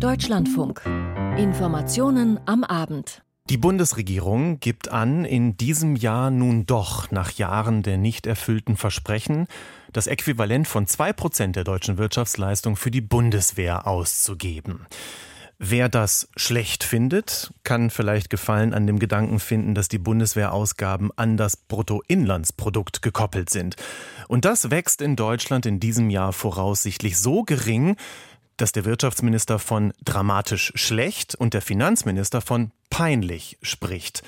Deutschlandfunk. Informationen am Abend. Die Bundesregierung gibt an, in diesem Jahr nun doch nach Jahren der nicht erfüllten Versprechen das Äquivalent von zwei Prozent der deutschen Wirtschaftsleistung für die Bundeswehr auszugeben. Wer das schlecht findet, kann vielleicht Gefallen an dem Gedanken finden, dass die Bundeswehrausgaben an das Bruttoinlandsprodukt gekoppelt sind. Und das wächst in Deutschland in diesem Jahr voraussichtlich so gering, dass der Wirtschaftsminister von dramatisch schlecht und der Finanzminister von peinlich spricht.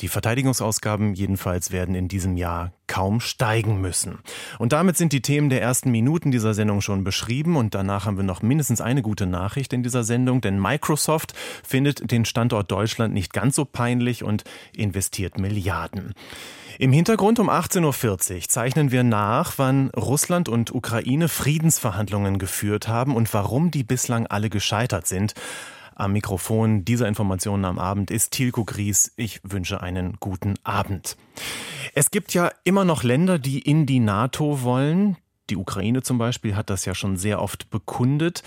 Die Verteidigungsausgaben jedenfalls werden in diesem Jahr kaum steigen müssen. Und damit sind die Themen der ersten Minuten dieser Sendung schon beschrieben und danach haben wir noch mindestens eine gute Nachricht in dieser Sendung, denn Microsoft findet den Standort Deutschland nicht ganz so peinlich und investiert Milliarden. Im Hintergrund um 18.40 Uhr zeichnen wir nach, wann Russland und Ukraine Friedensverhandlungen geführt haben und warum die bislang alle gescheitert sind. Am Mikrofon dieser Informationen am Abend ist Tilko Gries. Ich wünsche einen guten Abend. Es gibt ja immer noch Länder, die in die NATO wollen. Die Ukraine zum Beispiel hat das ja schon sehr oft bekundet.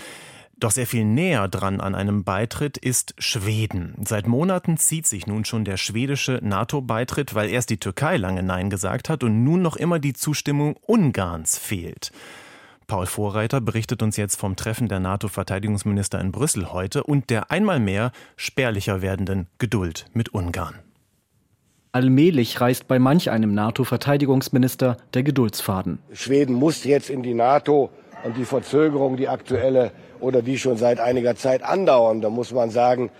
Doch sehr viel näher dran an einem Beitritt ist Schweden. Seit Monaten zieht sich nun schon der schwedische NATO-Beitritt, weil erst die Türkei lange Nein gesagt hat und nun noch immer die Zustimmung Ungarns fehlt. Paul Vorreiter berichtet uns jetzt vom Treffen der NATO-Verteidigungsminister in Brüssel heute und der einmal mehr spärlicher werdenden Geduld mit Ungarn. Allmählich reißt bei manch einem NATO-Verteidigungsminister der Geduldsfaden. Schweden muss jetzt in die NATO und die Verzögerung, die aktuelle oder die schon seit einiger Zeit andauern, da muss man sagen,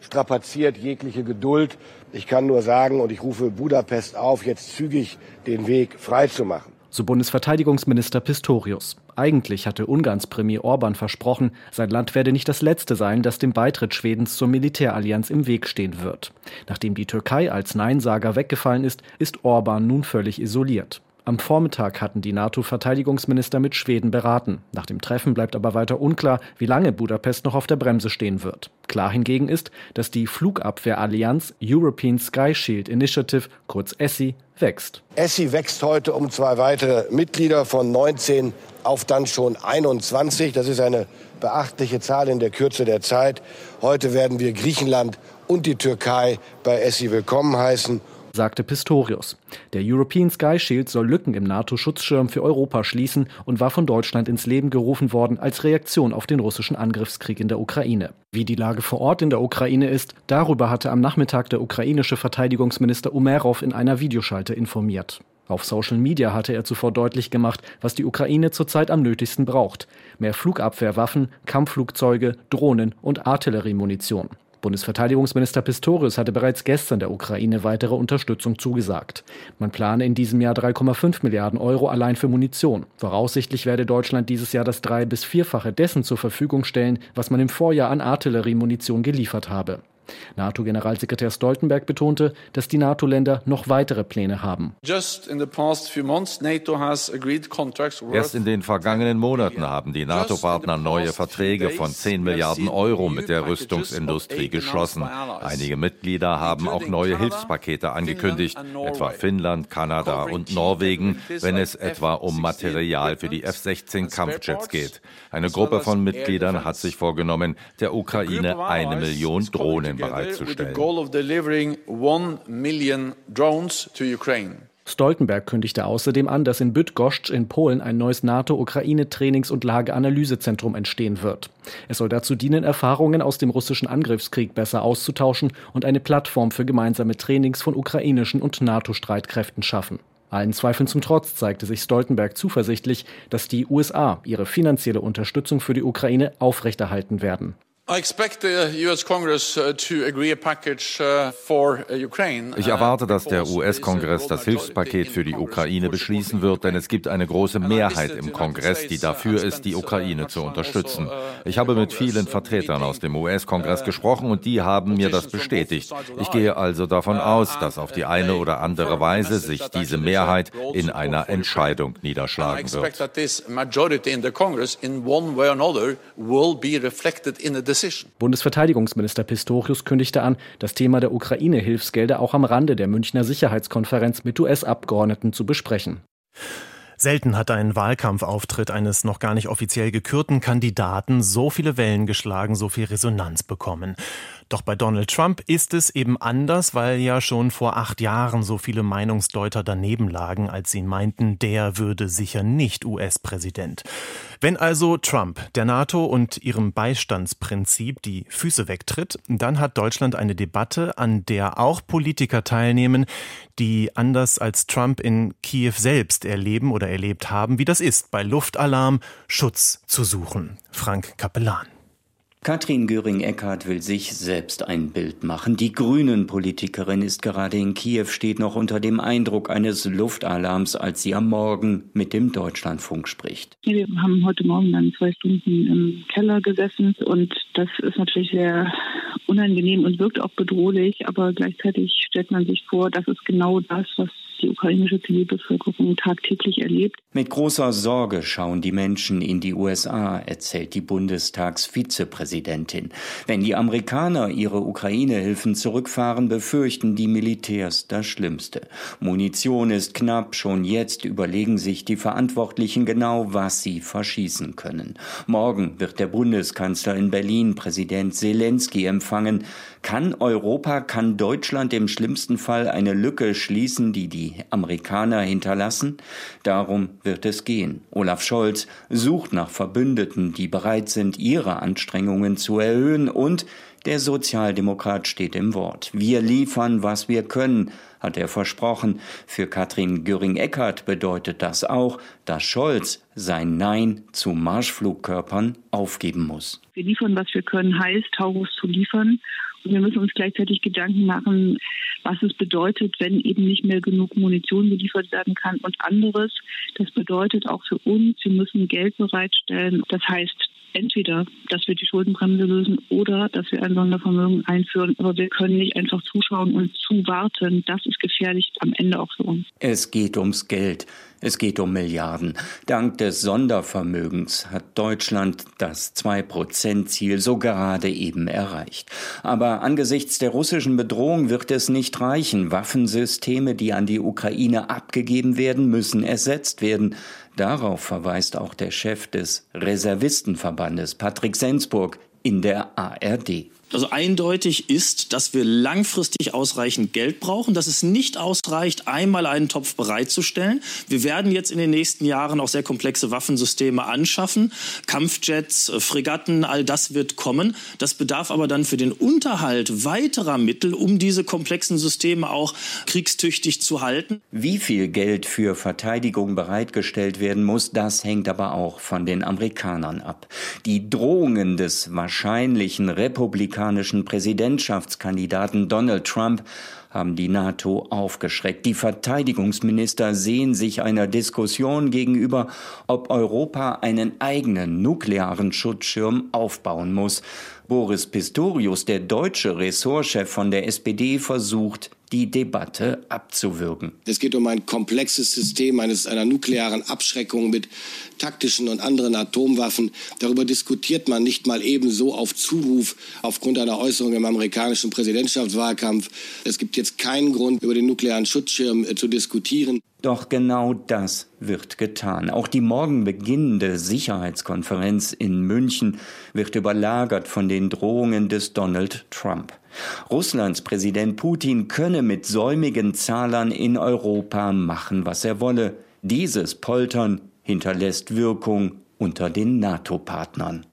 strapaziert jegliche Geduld. Ich kann nur sagen, und ich rufe Budapest auf, jetzt zügig den Weg freizumachen. So Bundesverteidigungsminister Pistorius. Eigentlich hatte Ungarns Premier Orban versprochen, sein Land werde nicht das letzte sein, das dem Beitritt Schwedens zur Militärallianz im Weg stehen wird. Nachdem die Türkei als Neinsager weggefallen ist, ist Orban nun völlig isoliert. Am Vormittag hatten die NATO-Verteidigungsminister mit Schweden beraten. Nach dem Treffen bleibt aber weiter unklar, wie lange Budapest noch auf der Bremse stehen wird. Klar hingegen ist, dass die Flugabwehrallianz European Sky Shield Initiative, kurz ESSI, wächst. ESSI wächst heute um zwei weitere Mitglieder von 19 auf dann schon 21. Das ist eine beachtliche Zahl in der Kürze der Zeit. Heute werden wir Griechenland und die Türkei bei ESSI willkommen heißen sagte Pistorius. Der European Sky Shield soll Lücken im NATO-Schutzschirm für Europa schließen und war von Deutschland ins Leben gerufen worden als Reaktion auf den russischen Angriffskrieg in der Ukraine. Wie die Lage vor Ort in der Ukraine ist, darüber hatte am Nachmittag der ukrainische Verteidigungsminister Umerov in einer Videoschalte informiert. Auf Social Media hatte er zuvor deutlich gemacht, was die Ukraine zurzeit am nötigsten braucht. Mehr Flugabwehrwaffen, Kampfflugzeuge, Drohnen und Artilleriemunition. Bundesverteidigungsminister Pistorius hatte bereits gestern der Ukraine weitere Unterstützung zugesagt. Man plane in diesem Jahr 3,5 Milliarden Euro allein für Munition. Voraussichtlich werde Deutschland dieses Jahr das drei- bis vierfache dessen zur Verfügung stellen, was man im Vorjahr an Artilleriemunition geliefert habe. NATO-Generalsekretär Stoltenberg betonte, dass die NATO-Länder noch weitere Pläne haben. Erst in den vergangenen Monaten haben die NATO-Partner neue Verträge von 10 Milliarden Euro mit der Rüstungsindustrie geschlossen. Einige Mitglieder haben auch neue Hilfspakete angekündigt, etwa Finnland, Kanada und Norwegen, wenn es etwa um Material für die F-16 Kampfjets geht. Eine Gruppe von Mitgliedern hat sich vorgenommen, der Ukraine eine Million Drohnen bereitzustellen. Stoltenberg kündigte außerdem an, dass in Bydgoszcz in Polen ein neues NATO-Ukraine-Trainings- und Lageanalysezentrum entstehen wird. Es soll dazu dienen, Erfahrungen aus dem russischen Angriffskrieg besser auszutauschen und eine Plattform für gemeinsame Trainings von ukrainischen und NATO-Streitkräften schaffen. Allen Zweifeln zum Trotz zeigte sich Stoltenberg zuversichtlich, dass die USA ihre finanzielle Unterstützung für die Ukraine aufrechterhalten werden. Uh, uh, uh, ich erwarte, dass der US-Kongress das Hilfspaket für die Ukraine beschließen wird, denn es gibt eine große Mehrheit im Kongress, die dafür ist, die Ukraine zu unterstützen. Ich habe mit vielen Vertretern aus dem US-Kongress gesprochen und die haben mir das bestätigt. Ich gehe also davon aus, dass auf die eine oder andere Weise sich diese Mehrheit in einer Entscheidung niederschlagen wird. Bundesverteidigungsminister Pistorius kündigte an, das Thema der Ukraine-Hilfsgelder auch am Rande der Münchner Sicherheitskonferenz mit US-Abgeordneten zu besprechen. Selten hat ein Wahlkampfauftritt eines noch gar nicht offiziell gekürten Kandidaten so viele Wellen geschlagen, so viel Resonanz bekommen. Doch bei Donald Trump ist es eben anders, weil ja schon vor acht Jahren so viele Meinungsdeuter daneben lagen, als sie meinten, der würde sicher nicht US-Präsident. Wenn also Trump der NATO und ihrem Beistandsprinzip die Füße wegtritt, dann hat Deutschland eine Debatte, an der auch Politiker teilnehmen, die anders als Trump in Kiew selbst erleben oder erlebt haben, wie das ist, bei Luftalarm Schutz zu suchen. Frank Kapellan. Katrin Göring-Eckardt will sich selbst ein Bild machen. Die Grünen-Politikerin ist gerade in Kiew, steht noch unter dem Eindruck eines Luftalarms, als sie am Morgen mit dem Deutschlandfunk spricht. Wir haben heute Morgen dann zwei Stunden im Keller gesessen und das ist natürlich sehr unangenehm und wirkt auch bedrohlich, aber gleichzeitig stellt man sich vor, das ist genau das, was die ukrainische Zivilbevölkerung tagtäglich erlebt. Mit großer Sorge schauen die Menschen in die USA, erzählt die Bundestagsvizepräsidentin. Wenn die Amerikaner ihre Ukraine-Hilfen zurückfahren, befürchten die Militärs das Schlimmste. Munition ist knapp, schon jetzt überlegen sich die Verantwortlichen genau, was sie verschießen können. Morgen wird der Bundeskanzler in Berlin Präsident Zelensky empfangen. Kann Europa, kann Deutschland im schlimmsten Fall eine Lücke schließen, die die Amerikaner hinterlassen? Darum wird es gehen. Olaf Scholz sucht nach Verbündeten, die bereit sind, ihre Anstrengungen zu erhöhen und der Sozialdemokrat steht im Wort. Wir liefern, was wir können, hat er versprochen. Für Katrin Göring-Eckardt bedeutet das auch, dass Scholz sein Nein zu Marschflugkörpern aufgeben muss. Wir liefern, was wir können, heißt, Taurus zu liefern wir müssen uns gleichzeitig Gedanken machen, was es bedeutet, wenn eben nicht mehr genug Munition geliefert werden kann und anderes. Das bedeutet auch für uns, wir müssen Geld bereitstellen. Das heißt, entweder, dass wir die Schuldenbremse lösen oder dass wir ein Sondervermögen einführen. Aber wir können nicht einfach zuschauen und zuwarten. Das ist gefährlich am Ende auch für uns. Es geht ums Geld. Es geht um Milliarden. Dank des Sondervermögens hat Deutschland das 2-Prozent-Ziel so gerade eben erreicht. Aber angesichts der russischen Bedrohung wird es nicht reichen. Waffensysteme, die an die Ukraine abgegeben werden, müssen ersetzt werden. Darauf verweist auch der Chef des Reservistenverbandes, Patrick Sensburg, in der ARD. Also eindeutig ist, dass wir langfristig ausreichend Geld brauchen, dass es nicht ausreicht, einmal einen Topf bereitzustellen. Wir werden jetzt in den nächsten Jahren auch sehr komplexe Waffensysteme anschaffen. Kampfjets, äh, Fregatten, all das wird kommen. Das bedarf aber dann für den Unterhalt weiterer Mittel, um diese komplexen Systeme auch kriegstüchtig zu halten. Wie viel Geld für Verteidigung bereitgestellt werden muss, das hängt aber auch von den Amerikanern ab. Die Drohungen des wahrscheinlichen Republikaners republikanischen Präsidentschaftskandidaten Donald Trump haben die NATO aufgeschreckt. Die Verteidigungsminister sehen sich einer Diskussion gegenüber, ob Europa einen eigenen nuklearen Schutzschirm aufbauen muss. Boris Pistorius, der deutsche Ressortchef von der SPD, versucht, die Debatte abzuwürgen. Es geht um ein komplexes System eines, einer nuklearen Abschreckung mit taktischen und anderen Atomwaffen. Darüber diskutiert man nicht mal ebenso auf Zuruf aufgrund einer Äußerung im amerikanischen Präsidentschaftswahlkampf. Es gibt jetzt keinen Grund, über den nuklearen Schutzschirm äh, zu diskutieren. Doch genau das wird getan. Auch die morgen beginnende Sicherheitskonferenz in München wird überlagert von den Drohungen des Donald Trump. Russlands Präsident Putin könne mit säumigen Zahlern in Europa machen, was er wolle. Dieses Poltern hinterlässt Wirkung unter den NATO-Partnern.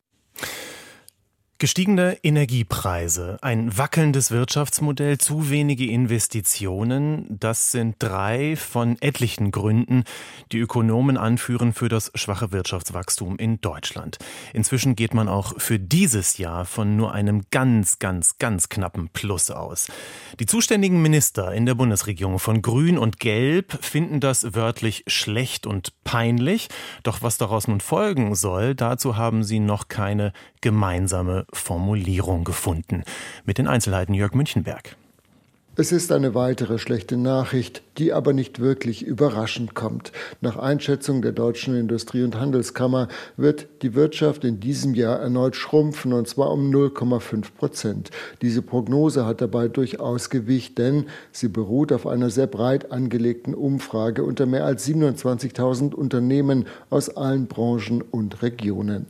Gestiegene Energiepreise, ein wackelndes Wirtschaftsmodell, zu wenige Investitionen, das sind drei von etlichen Gründen, die Ökonomen anführen für das schwache Wirtschaftswachstum in Deutschland. Inzwischen geht man auch für dieses Jahr von nur einem ganz, ganz, ganz knappen Plus aus. Die zuständigen Minister in der Bundesregierung von Grün und Gelb finden das wörtlich schlecht und peinlich. Doch was daraus nun folgen soll, dazu haben sie noch keine gemeinsame Formulierung gefunden. Mit den Einzelheiten Jörg Münchenberg. Es ist eine weitere schlechte Nachricht, die aber nicht wirklich überraschend kommt. Nach Einschätzung der Deutschen Industrie- und Handelskammer wird die Wirtschaft in diesem Jahr erneut schrumpfen, und zwar um 0,5 Prozent. Diese Prognose hat dabei durchaus Gewicht, denn sie beruht auf einer sehr breit angelegten Umfrage unter mehr als 27.000 Unternehmen aus allen Branchen und Regionen.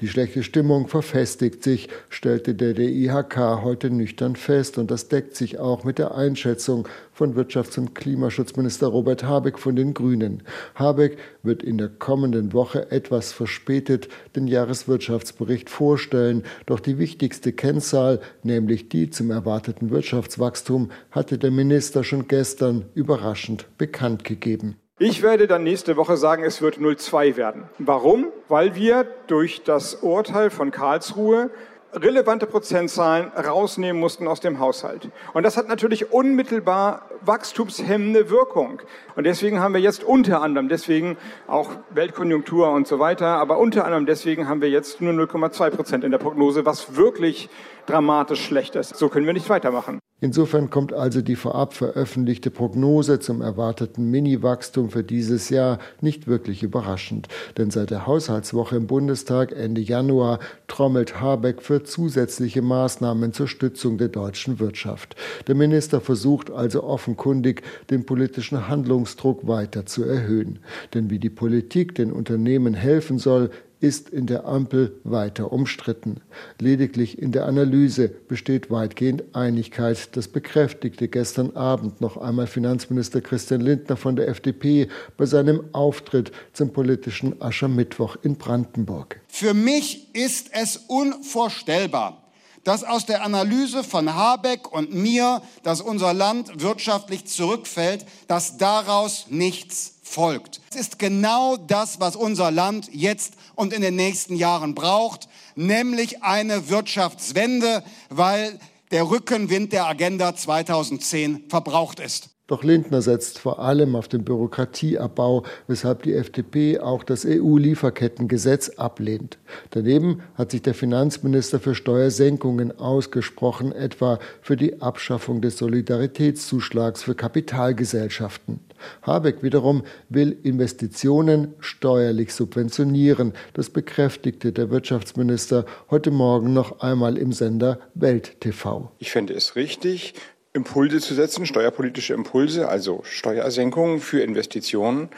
Die schlechte Stimmung verfestigt sich, stellte der DIHK heute nüchtern fest, und das deckt sich auch mit der Einschätzung von Wirtschafts- und Klimaschutzminister Robert Habeck von den Grünen. Habeck wird in der kommenden Woche etwas verspätet den Jahreswirtschaftsbericht vorstellen, doch die wichtigste Kennzahl, nämlich die zum erwarteten Wirtschaftswachstum, hatte der Minister schon gestern überraschend bekannt gegeben. Ich werde dann nächste Woche sagen, es wird 0,2 werden. Warum? Weil wir durch das Urteil von Karlsruhe relevante Prozentzahlen rausnehmen mussten aus dem Haushalt. Und das hat natürlich unmittelbar wachstumshemmende Wirkung. Und deswegen haben wir jetzt unter anderem, deswegen auch Weltkonjunktur und so weiter, aber unter anderem deswegen haben wir jetzt nur 0,2 Prozent in der Prognose, was wirklich dramatisch schlecht ist. So können wir nicht weitermachen. Insofern kommt also die vorab veröffentlichte Prognose zum erwarteten Mini-Wachstum für dieses Jahr nicht wirklich überraschend. Denn seit der Haushaltswoche im Bundestag Ende Januar trommelt Habeck für zusätzliche Maßnahmen zur Stützung der deutschen Wirtschaft. Der Minister versucht also offenkundig, den politischen Handlungsdruck weiter zu erhöhen. Denn wie die Politik den Unternehmen helfen soll, ist in der Ampel weiter umstritten. Lediglich in der Analyse besteht weitgehend Einigkeit. Das bekräftigte gestern Abend noch einmal Finanzminister Christian Lindner von der FDP bei seinem Auftritt zum politischen Aschermittwoch in Brandenburg. Für mich ist es unvorstellbar, dass aus der Analyse von Habeck und mir, dass unser Land wirtschaftlich zurückfällt, dass daraus nichts folgt. Es ist genau das, was unser Land jetzt und in den nächsten Jahren braucht, nämlich eine Wirtschaftswende, weil der Rückenwind der Agenda 2010 verbraucht ist. Doch Lindner setzt vor allem auf den Bürokratieabbau, weshalb die FDP auch das EU-Lieferkettengesetz ablehnt. Daneben hat sich der Finanzminister für Steuersenkungen ausgesprochen, etwa für die Abschaffung des Solidaritätszuschlags für Kapitalgesellschaften. Habeck wiederum will Investitionen steuerlich subventionieren. Das bekräftigte der Wirtschaftsminister heute Morgen noch einmal im Sender Welt TV. Ich fände es richtig, Impulse zu setzen, steuerpolitische Impulse, also Steuersenkungen für Investitionen.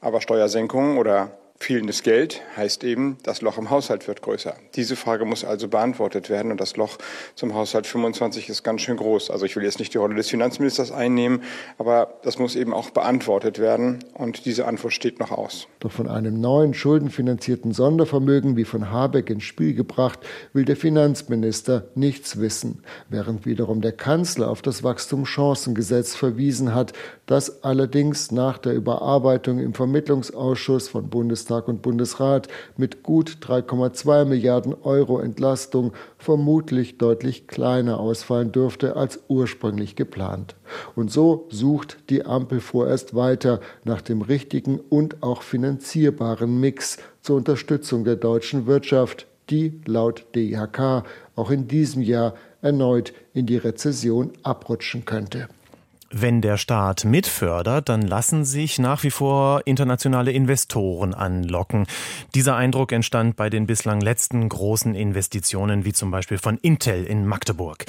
Aber Steuersenkungen oder Fehlendes Geld heißt eben, das Loch im Haushalt wird größer. Diese Frage muss also beantwortet werden und das Loch zum Haushalt 25 ist ganz schön groß. Also ich will jetzt nicht die Rolle des Finanzministers einnehmen, aber das muss eben auch beantwortet werden und diese Antwort steht noch aus. Doch von einem neuen schuldenfinanzierten Sondervermögen wie von Habeck ins Spiel gebracht, will der Finanzminister nichts wissen, während wiederum der Kanzler auf das Wachstumschancengesetz verwiesen hat, das allerdings nach der Überarbeitung im Vermittlungsausschuss von Bundestag Bundestag und Bundesrat mit gut 3,2 Milliarden Euro Entlastung vermutlich deutlich kleiner ausfallen dürfte als ursprünglich geplant. Und so sucht die Ampel vorerst weiter nach dem richtigen und auch finanzierbaren Mix zur Unterstützung der deutschen Wirtschaft, die laut DIHK auch in diesem Jahr erneut in die Rezession abrutschen könnte. Wenn der Staat mitfördert, dann lassen sich nach wie vor internationale Investoren anlocken. Dieser Eindruck entstand bei den bislang letzten großen Investitionen, wie zum Beispiel von Intel in Magdeburg.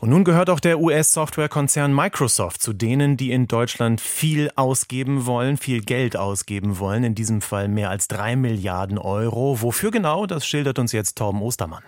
Und nun gehört auch der US-Softwarekonzern Microsoft zu denen, die in Deutschland viel ausgeben wollen, viel Geld ausgeben wollen, in diesem Fall mehr als drei Milliarden Euro. Wofür genau, das schildert uns jetzt Torben Ostermann.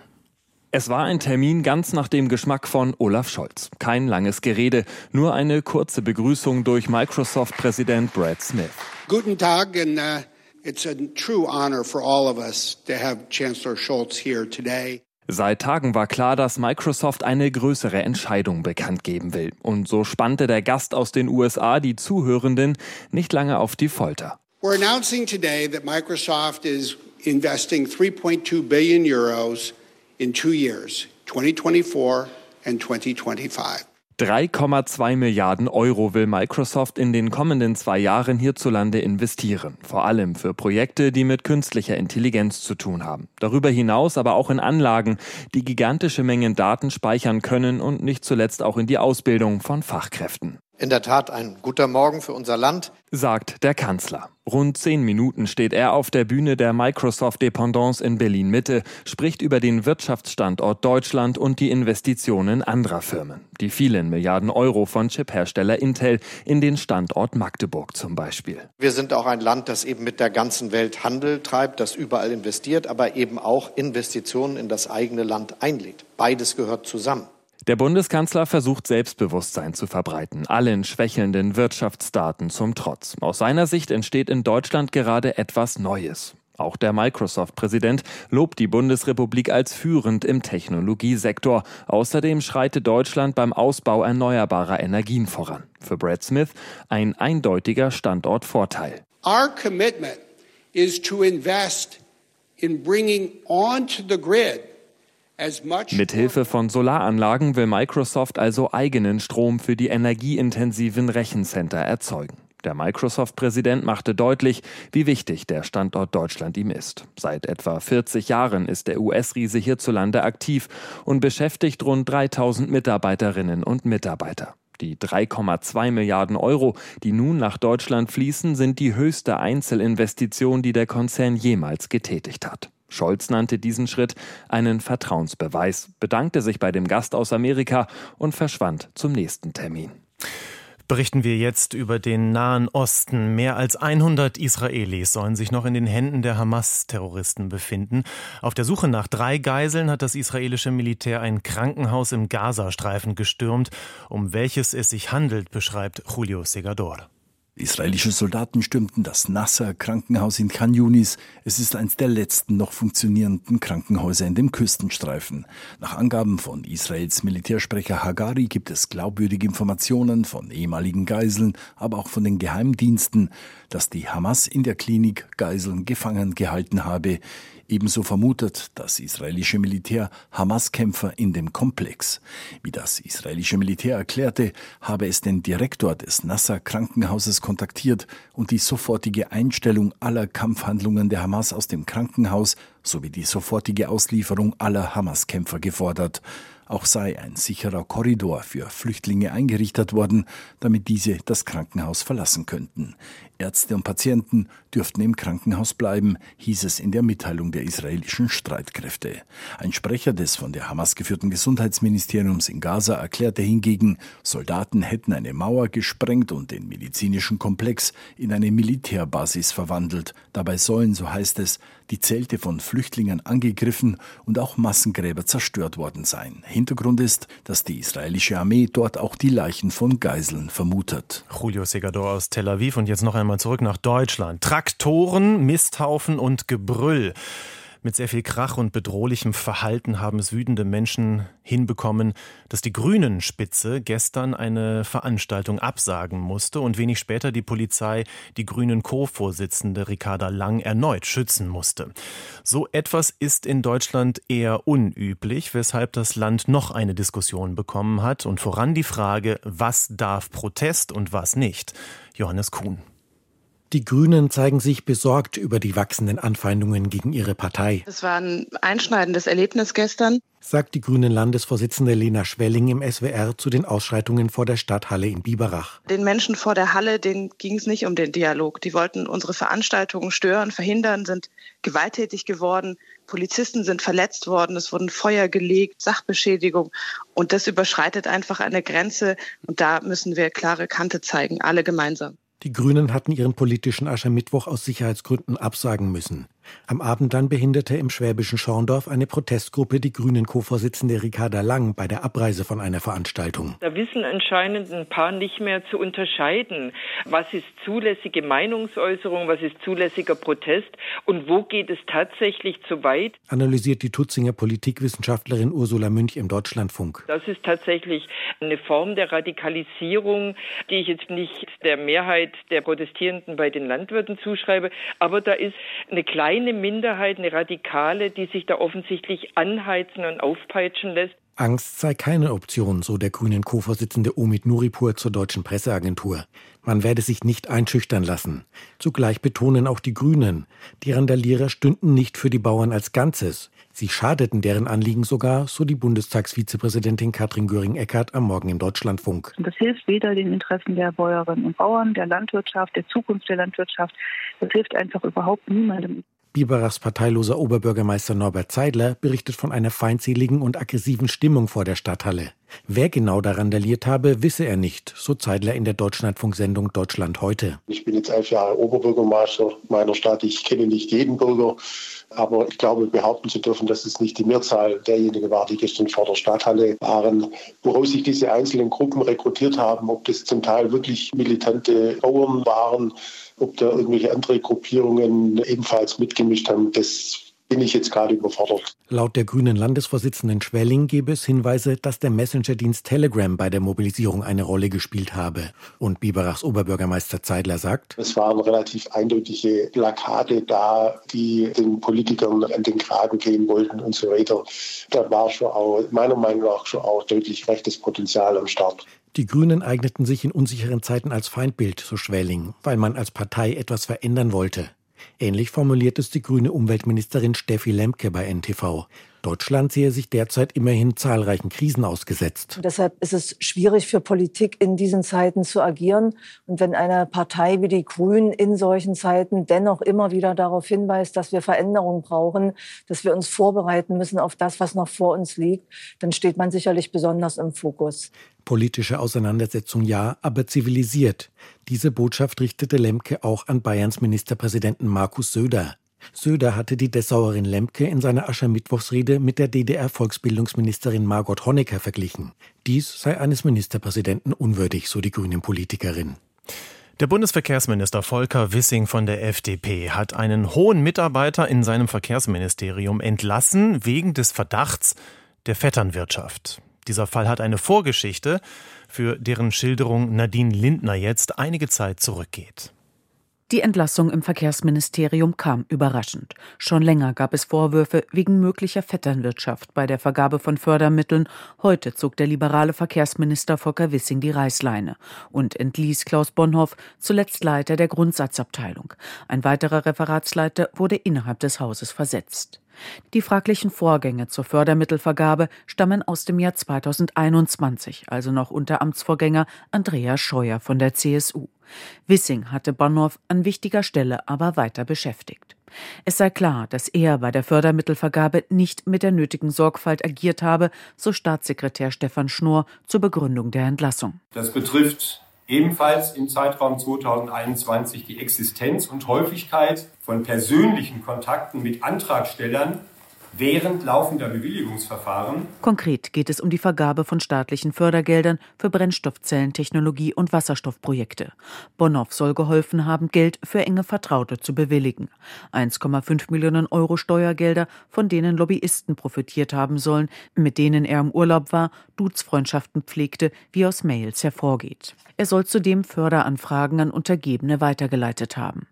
Es war ein Termin ganz nach dem Geschmack von Olaf Scholz. Kein langes Gerede, nur eine kurze Begrüßung durch Microsoft-Präsident Brad Smith. Guten Tag and uh, it's a true honor for all of us to have Chancellor Scholz here today. Seit Tagen war klar, dass Microsoft eine größere Entscheidung bekannt geben will. Und so spannte der Gast aus den USA die Zuhörenden nicht lange auf die Folter. We're announcing today that Microsoft is investing 3.2 billion euros in two years, 2024 and 2025. 3,2 Milliarden Euro will Microsoft in den kommenden zwei Jahren hierzulande investieren. Vor allem für Projekte, die mit künstlicher Intelligenz zu tun haben. Darüber hinaus aber auch in Anlagen, die gigantische Mengen Daten speichern können und nicht zuletzt auch in die Ausbildung von Fachkräften. In der Tat ein guter Morgen für unser Land, sagt der Kanzler. Rund zehn Minuten steht er auf der Bühne der Microsoft Dependance in Berlin Mitte, spricht über den Wirtschaftsstandort Deutschland und die Investitionen anderer Firmen. Die vielen Milliarden Euro von Chiphersteller Intel in den Standort Magdeburg zum Beispiel. Wir sind auch ein Land, das eben mit der ganzen Welt Handel treibt, das überall investiert, aber eben auch Investitionen in das eigene Land einlegt. Beides gehört zusammen. Der Bundeskanzler versucht Selbstbewusstsein zu verbreiten, allen schwächelnden Wirtschaftsdaten zum Trotz. Aus seiner Sicht entsteht in Deutschland gerade etwas Neues. Auch der Microsoft-Präsident lobt die Bundesrepublik als führend im Technologiesektor. Außerdem schreitet Deutschland beim Ausbau erneuerbarer Energien voran. Für Brad Smith ein eindeutiger Standortvorteil. Our commitment is to invest in bringing onto the grid Mithilfe von Solaranlagen will Microsoft also eigenen Strom für die energieintensiven Rechencenter erzeugen. Der Microsoft-Präsident machte deutlich, wie wichtig der Standort Deutschland ihm ist. Seit etwa 40 Jahren ist der US-Riese hierzulande aktiv und beschäftigt rund 3000 Mitarbeiterinnen und Mitarbeiter. Die 3,2 Milliarden Euro, die nun nach Deutschland fließen, sind die höchste Einzelinvestition, die der Konzern jemals getätigt hat. Scholz nannte diesen Schritt einen Vertrauensbeweis, bedankte sich bei dem Gast aus Amerika und verschwand zum nächsten Termin. Berichten wir jetzt über den Nahen Osten. Mehr als 100 Israelis sollen sich noch in den Händen der Hamas-Terroristen befinden. Auf der Suche nach drei Geiseln hat das israelische Militär ein Krankenhaus im Gazastreifen gestürmt. Um welches es sich handelt, beschreibt Julio Segador. Israelische Soldaten stürmten das Nasser Krankenhaus in Khan Yunis. Es ist eines der letzten noch funktionierenden Krankenhäuser in dem Küstenstreifen. Nach Angaben von Israels Militärsprecher Hagari gibt es glaubwürdige Informationen von ehemaligen Geiseln, aber auch von den Geheimdiensten, dass die Hamas in der Klinik Geiseln gefangen gehalten habe. Ebenso vermutet das israelische Militär Hamas-Kämpfer in dem Komplex. Wie das israelische Militär erklärte, habe es den Direktor des Nasser Krankenhauses kontaktiert und die sofortige Einstellung aller Kampfhandlungen der Hamas aus dem Krankenhaus sowie die sofortige Auslieferung aller Hamas-Kämpfer gefordert. Auch sei ein sicherer Korridor für Flüchtlinge eingerichtet worden, damit diese das Krankenhaus verlassen könnten. Ärzte und Patienten dürften im Krankenhaus bleiben, hieß es in der Mitteilung der israelischen Streitkräfte. Ein Sprecher des von der Hamas geführten Gesundheitsministeriums in Gaza erklärte hingegen, Soldaten hätten eine Mauer gesprengt und den medizinischen Komplex in eine Militärbasis verwandelt. Dabei sollen, so heißt es, die Zelte von Flüchtlingen angegriffen und auch Massengräber zerstört worden sein. Hintergrund ist, dass die israelische Armee dort auch die Leichen von Geiseln vermutet. Julio Segador aus Tel Aviv und jetzt noch einmal zurück nach Deutschland. Traktoren, Misthaufen und Gebrüll. Mit sehr viel Krach und bedrohlichem Verhalten haben es wütende Menschen hinbekommen, dass die Grünen-Spitze gestern eine Veranstaltung absagen musste und wenig später die Polizei die Grünen Co-Vorsitzende Ricarda Lang erneut schützen musste. So etwas ist in Deutschland eher unüblich, weshalb das Land noch eine Diskussion bekommen hat und voran die Frage, was darf Protest und was nicht. Johannes Kuhn. Die Grünen zeigen sich besorgt über die wachsenden Anfeindungen gegen ihre Partei. Es war ein einschneidendes Erlebnis gestern, sagt die Grünen Landesvorsitzende Lena Schwelling im SWR zu den Ausschreitungen vor der Stadthalle in Biberach. Den Menschen vor der Halle, denen ging es nicht um den Dialog. Die wollten unsere Veranstaltungen stören, verhindern, sind gewalttätig geworden. Polizisten sind verletzt worden, es wurden Feuer gelegt, Sachbeschädigung. Und das überschreitet einfach eine Grenze. Und da müssen wir klare Kante zeigen, alle gemeinsam. Die Grünen hatten ihren politischen Aschermittwoch aus Sicherheitsgründen absagen müssen. Am Abend dann behinderte im schwäbischen Schorndorf eine Protestgruppe die grünen Co-Vorsitzende Ricarda Lang bei der Abreise von einer Veranstaltung. Da wissen anscheinend ein paar nicht mehr zu unterscheiden, was ist zulässige Meinungsäußerung, was ist zulässiger Protest und wo geht es tatsächlich zu weit. Analysiert die Tutzinger Politikwissenschaftlerin Ursula Münch im Deutschlandfunk. Das ist tatsächlich eine Form der Radikalisierung, die ich jetzt nicht der Mehrheit der Protestierenden bei den Landwirten zuschreibe, aber da ist eine kleine kleine Minderheit, eine Radikale, die sich da offensichtlich anheizen und aufpeitschen lässt. Angst sei keine Option, so der grünen Co-Vorsitzende Omid Nuripur zur deutschen Presseagentur. Man werde sich nicht einschüchtern lassen. Zugleich betonen auch die Grünen, die Randalierer stünden nicht für die Bauern als Ganzes. Sie schadeten deren Anliegen sogar, so die Bundestagsvizepräsidentin Katrin Göring-Eckardt am Morgen im Deutschlandfunk. Das hilft weder den Interessen der Bäuerinnen und Bauern, der Landwirtschaft, der Zukunft der Landwirtschaft. Das hilft einfach überhaupt niemandem. Biberachs parteiloser Oberbürgermeister Norbert Zeidler berichtet von einer feindseligen und aggressiven Stimmung vor der Stadthalle. Wer genau daran randaliert habe, wisse er nicht, so Zeidler in der Deutschlandfunksendung Deutschland heute. Ich bin jetzt elf Jahre Oberbürgermeister meiner Stadt. Ich kenne nicht jeden Bürger, aber ich glaube, behaupten zu dürfen, dass es nicht die Mehrzahl derjenigen war, die gestern vor der Stadthalle waren, woraus sich diese einzelnen Gruppen rekrutiert haben, ob das zum Teil wirklich militante Bauern waren, ob da irgendwelche andere Gruppierungen ebenfalls mitgemischt haben, das bin ich jetzt gerade überfordert. Laut der grünen Landesvorsitzenden Schwelling gebe es Hinweise, dass der Messenger-Dienst Telegram bei der Mobilisierung eine Rolle gespielt habe. Und Biberachs Oberbürgermeister Zeidler sagt, es waren relativ eindeutige Plakate da, die den Politikern an den Kragen gehen wollten und so weiter. Da war schon auch, meiner Meinung nach, schon auch deutlich rechtes Potenzial am Start. Die Grünen eigneten sich in unsicheren Zeiten als Feindbild, so Schwelling, weil man als Partei etwas verändern wollte. Ähnlich formuliert es die grüne Umweltministerin Steffi Lemke bei NTV. Deutschland sehe sich derzeit immerhin zahlreichen Krisen ausgesetzt. Und deshalb ist es schwierig für Politik in diesen Zeiten zu agieren. Und wenn eine Partei wie die Grünen in solchen Zeiten dennoch immer wieder darauf hinweist, dass wir Veränderungen brauchen, dass wir uns vorbereiten müssen auf das, was noch vor uns liegt, dann steht man sicherlich besonders im Fokus. Politische Auseinandersetzung ja, aber zivilisiert. Diese Botschaft richtete Lemke auch an Bayerns Ministerpräsidenten Markus Söder. Söder hatte die Dessauerin Lemke in seiner Aschermittwochsrede mit der DDR-Volksbildungsministerin Margot Honecker verglichen. Dies sei eines Ministerpräsidenten unwürdig, so die grünen Politikerin. Der Bundesverkehrsminister Volker Wissing von der FDP hat einen hohen Mitarbeiter in seinem Verkehrsministerium entlassen wegen des Verdachts der Vetternwirtschaft. Dieser Fall hat eine Vorgeschichte, für deren Schilderung Nadine Lindner jetzt einige Zeit zurückgeht. Die Entlassung im Verkehrsministerium kam überraschend. Schon länger gab es Vorwürfe wegen möglicher Vetternwirtschaft bei der Vergabe von Fördermitteln. Heute zog der liberale Verkehrsminister Volker Wissing die Reißleine und entließ Klaus Bonhoff, zuletzt Leiter der Grundsatzabteilung. Ein weiterer Referatsleiter wurde innerhalb des Hauses versetzt. Die fraglichen Vorgänge zur Fördermittelvergabe stammen aus dem Jahr 2021, also noch unter Amtsvorgänger Andreas Scheuer von der CSU. Wissing hatte Bonhoff an wichtiger Stelle aber weiter beschäftigt. Es sei klar, dass er bei der Fördermittelvergabe nicht mit der nötigen Sorgfalt agiert habe, so Staatssekretär Stefan Schnorr zur Begründung der Entlassung. Das betrifft ebenfalls im Zeitraum 2021 die Existenz und Häufigkeit von persönlichen Kontakten mit Antragstellern während laufender Bewilligungsverfahren. Konkret geht es um die Vergabe von staatlichen Fördergeldern für Brennstoffzellentechnologie und Wasserstoffprojekte. Bonhoff soll geholfen haben, Geld für enge Vertraute zu bewilligen. 1,5 Millionen Euro Steuergelder, von denen Lobbyisten profitiert haben sollen, mit denen er im Urlaub war, Duzfreundschaften pflegte, wie aus Mails hervorgeht. Er soll zudem Förderanfragen an Untergebene weitergeleitet haben.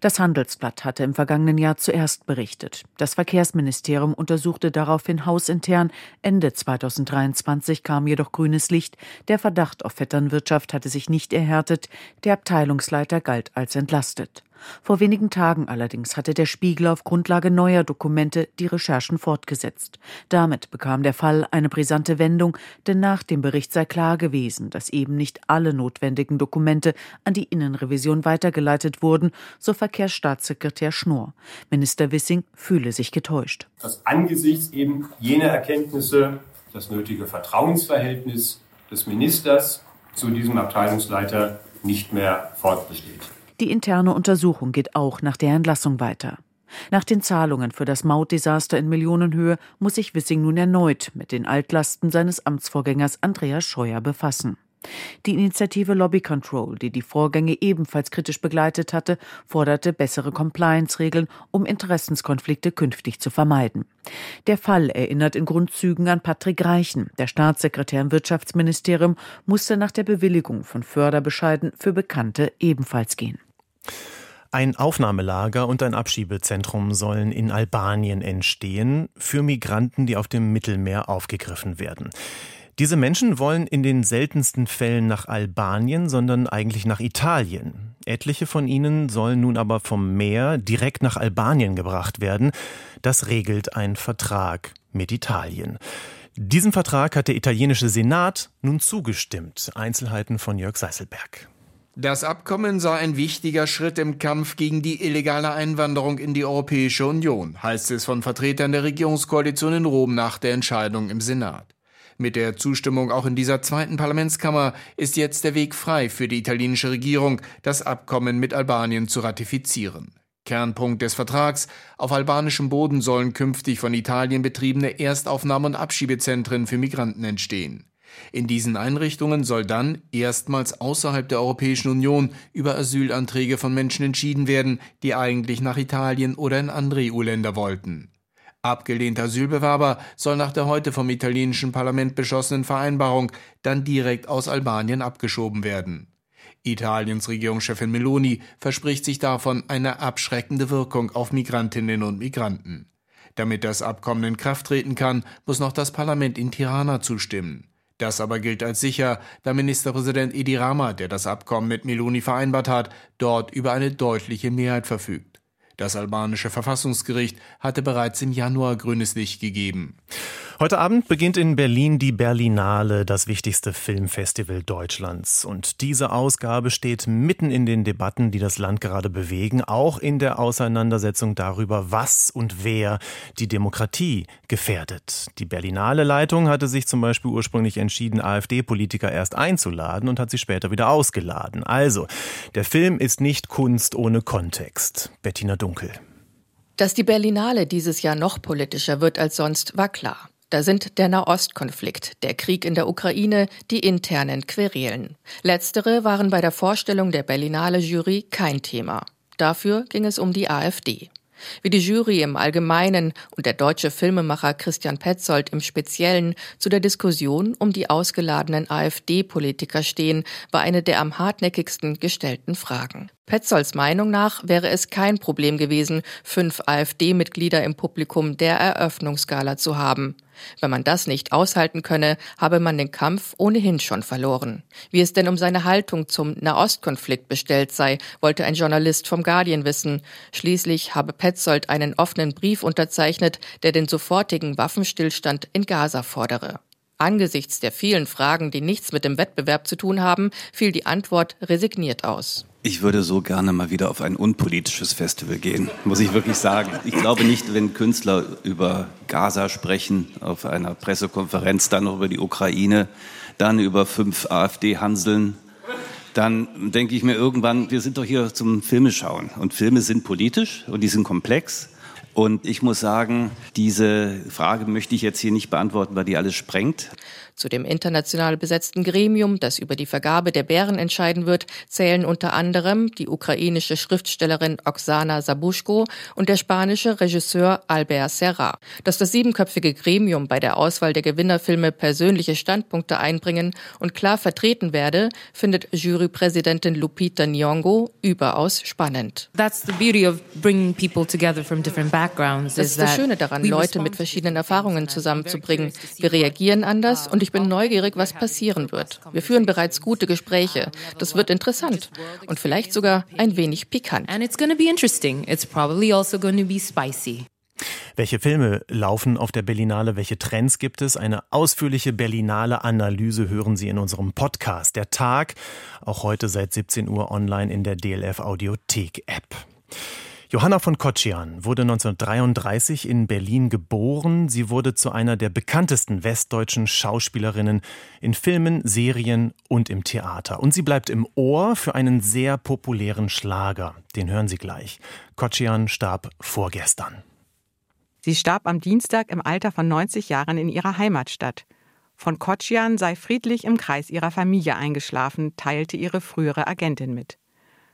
Das Handelsblatt hatte im vergangenen Jahr zuerst berichtet. Das Verkehrsministerium untersuchte daraufhin hausintern. Ende 2023 kam jedoch grünes Licht. Der Verdacht auf Vetternwirtschaft hatte sich nicht erhärtet. Der Abteilungsleiter galt als entlastet. Vor wenigen Tagen allerdings hatte der Spiegel auf Grundlage neuer Dokumente die Recherchen fortgesetzt. Damit bekam der Fall eine brisante Wendung, denn nach dem Bericht sei klar gewesen, dass eben nicht alle notwendigen Dokumente an die Innenrevision weitergeleitet wurden, so Verkehrsstaatssekretär Schnorr. Minister Wissing fühle sich getäuscht. Dass angesichts eben jener Erkenntnisse das nötige Vertrauensverhältnis des Ministers zu diesem Abteilungsleiter nicht mehr fortbesteht. Die interne Untersuchung geht auch nach der Entlassung weiter. Nach den Zahlungen für das Mautdesaster in Millionenhöhe muss sich Wissing nun erneut mit den Altlasten seines Amtsvorgängers Andreas Scheuer befassen. Die Initiative Lobby Control, die die Vorgänge ebenfalls kritisch begleitet hatte, forderte bessere Compliance-Regeln, um Interessenskonflikte künftig zu vermeiden. Der Fall erinnert in Grundzügen an Patrick Reichen. Der Staatssekretär im Wirtschaftsministerium musste nach der Bewilligung von Förderbescheiden für Bekannte ebenfalls gehen. Ein Aufnahmelager und ein Abschiebezentrum sollen in Albanien entstehen für Migranten, die auf dem Mittelmeer aufgegriffen werden. Diese Menschen wollen in den seltensten Fällen nach Albanien, sondern eigentlich nach Italien. Etliche von ihnen sollen nun aber vom Meer direkt nach Albanien gebracht werden. Das regelt ein Vertrag mit Italien. Diesem Vertrag hat der italienische Senat nun zugestimmt. Einzelheiten von Jörg Seißelberg. Das Abkommen sei ein wichtiger Schritt im Kampf gegen die illegale Einwanderung in die Europäische Union, heißt es von Vertretern der Regierungskoalition in Rom nach der Entscheidung im Senat. Mit der Zustimmung auch in dieser zweiten Parlamentskammer ist jetzt der Weg frei für die italienische Regierung, das Abkommen mit Albanien zu ratifizieren. Kernpunkt des Vertrags, auf albanischem Boden sollen künftig von Italien betriebene Erstaufnahme- und Abschiebezentren für Migranten entstehen. In diesen Einrichtungen soll dann erstmals außerhalb der Europäischen Union über Asylanträge von Menschen entschieden werden, die eigentlich nach Italien oder in andere EU-Länder wollten. Abgelehnte Asylbewerber soll nach der heute vom italienischen Parlament beschlossenen Vereinbarung dann direkt aus Albanien abgeschoben werden. Italiens Regierungschefin Meloni verspricht sich davon eine abschreckende Wirkung auf Migrantinnen und Migranten. Damit das Abkommen in Kraft treten kann, muss noch das Parlament in Tirana zustimmen. Das aber gilt als sicher, da Ministerpräsident Edi Rama, der das Abkommen mit Meloni vereinbart hat, dort über eine deutliche Mehrheit verfügt. Das albanische Verfassungsgericht hatte bereits im Januar grünes Licht gegeben. Heute Abend beginnt in Berlin die Berlinale, das wichtigste Filmfestival Deutschlands. Und diese Ausgabe steht mitten in den Debatten, die das Land gerade bewegen, auch in der Auseinandersetzung darüber, was und wer die Demokratie gefährdet. Die Berlinale Leitung hatte sich zum Beispiel ursprünglich entschieden, AfD-Politiker erst einzuladen und hat sie später wieder ausgeladen. Also, der Film ist nicht Kunst ohne Kontext. Bettina Dunkel. Dass die Berlinale dieses Jahr noch politischer wird als sonst, war klar. Da sind der Nahostkonflikt, der Krieg in der Ukraine, die internen Querelen. Letztere waren bei der Vorstellung der Berlinale Jury kein Thema. Dafür ging es um die AfD. Wie die Jury im Allgemeinen und der deutsche Filmemacher Christian Petzold im Speziellen zu der Diskussion um die ausgeladenen AfD-Politiker stehen, war eine der am hartnäckigsten gestellten Fragen. Petzolds Meinung nach wäre es kein Problem gewesen, fünf AfD-Mitglieder im Publikum der Eröffnungsgala zu haben. Wenn man das nicht aushalten könne, habe man den Kampf ohnehin schon verloren. Wie es denn um seine Haltung zum Nahostkonflikt bestellt sei, wollte ein Journalist vom Guardian wissen. Schließlich habe Petzold einen offenen Brief unterzeichnet, der den sofortigen Waffenstillstand in Gaza fordere. Angesichts der vielen Fragen, die nichts mit dem Wettbewerb zu tun haben, fiel die Antwort resigniert aus. Ich würde so gerne mal wieder auf ein unpolitisches Festival gehen, muss ich wirklich sagen. Ich glaube nicht, wenn Künstler über Gaza sprechen, auf einer Pressekonferenz, dann noch über die Ukraine, dann über fünf AfD-Hanseln, dann denke ich mir irgendwann, wir sind doch hier zum Filme schauen. Und Filme sind politisch und die sind komplex. Und ich muss sagen, diese Frage möchte ich jetzt hier nicht beantworten, weil die alles sprengt. Zu dem international besetzten Gremium, das über die Vergabe der Bären entscheiden wird, zählen unter anderem die ukrainische Schriftstellerin Oksana Sabushko und der spanische Regisseur Albert Serra. Dass das siebenköpfige Gremium bei der Auswahl der Gewinnerfilme persönliche Standpunkte einbringen und klar vertreten werde, findet Jurypräsidentin Lupita Nyong'o überaus spannend. That's the beauty of bringing people together from different backgrounds. Das ist das Schöne daran, Leute mit verschiedenen Erfahrungen zusammenzubringen. Wir reagieren anders und ich bin neugierig, was passieren wird. Wir führen bereits gute Gespräche. Das wird interessant und vielleicht sogar ein wenig pikant. And it's going to be interesting. It's probably also going to be spicy. Welche Filme laufen auf der Berlinale? Welche Trends gibt es? Eine ausführliche Berlinale Analyse hören Sie in unserem Podcast. Der Tag, auch heute seit 17 Uhr online in der DLF Audiothek App. Johanna von Kotschian wurde 1933 in Berlin geboren. Sie wurde zu einer der bekanntesten westdeutschen Schauspielerinnen in Filmen, Serien und im Theater. Und sie bleibt im Ohr für einen sehr populären Schlager. Den hören Sie gleich. Kotschian starb vorgestern. Sie starb am Dienstag im Alter von 90 Jahren in ihrer Heimatstadt. Von Kotschian sei friedlich im Kreis ihrer Familie eingeschlafen, teilte ihre frühere Agentin mit.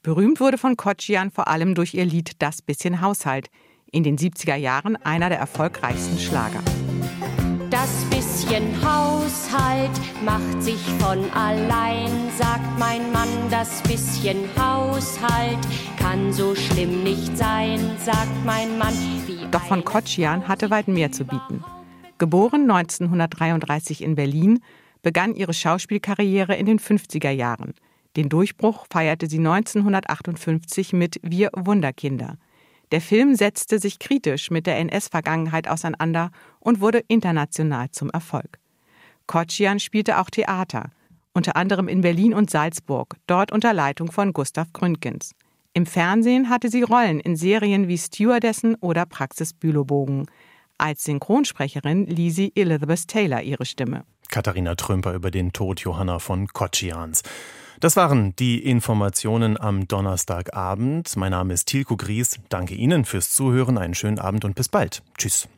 Berühmt wurde von Kotschian vor allem durch ihr Lied Das bisschen Haushalt, in den 70er Jahren einer der erfolgreichsten Schlager. Das bisschen Haushalt macht sich von allein, sagt mein Mann. Das bisschen Haushalt kann so schlimm nicht sein, sagt mein Mann. Doch von Kotschian hatte weit mehr zu bieten. Geboren 1933 in Berlin, begann ihre Schauspielkarriere in den 50er Jahren. Den Durchbruch feierte sie 1958 mit Wir Wunderkinder. Der Film setzte sich kritisch mit der NS-Vergangenheit auseinander und wurde international zum Erfolg. Kotschian spielte auch Theater, unter anderem in Berlin und Salzburg, dort unter Leitung von Gustav Gründgens. Im Fernsehen hatte sie Rollen in Serien wie Stewardessen oder Praxis Bülowbogen. Als Synchronsprecherin lieh sie Elizabeth Taylor ihre Stimme. Katharina Trümper über den Tod Johanna von Kotschians. Das waren die Informationen am Donnerstagabend. Mein Name ist Tilko Gries. Danke Ihnen fürs Zuhören. Einen schönen Abend und bis bald. Tschüss.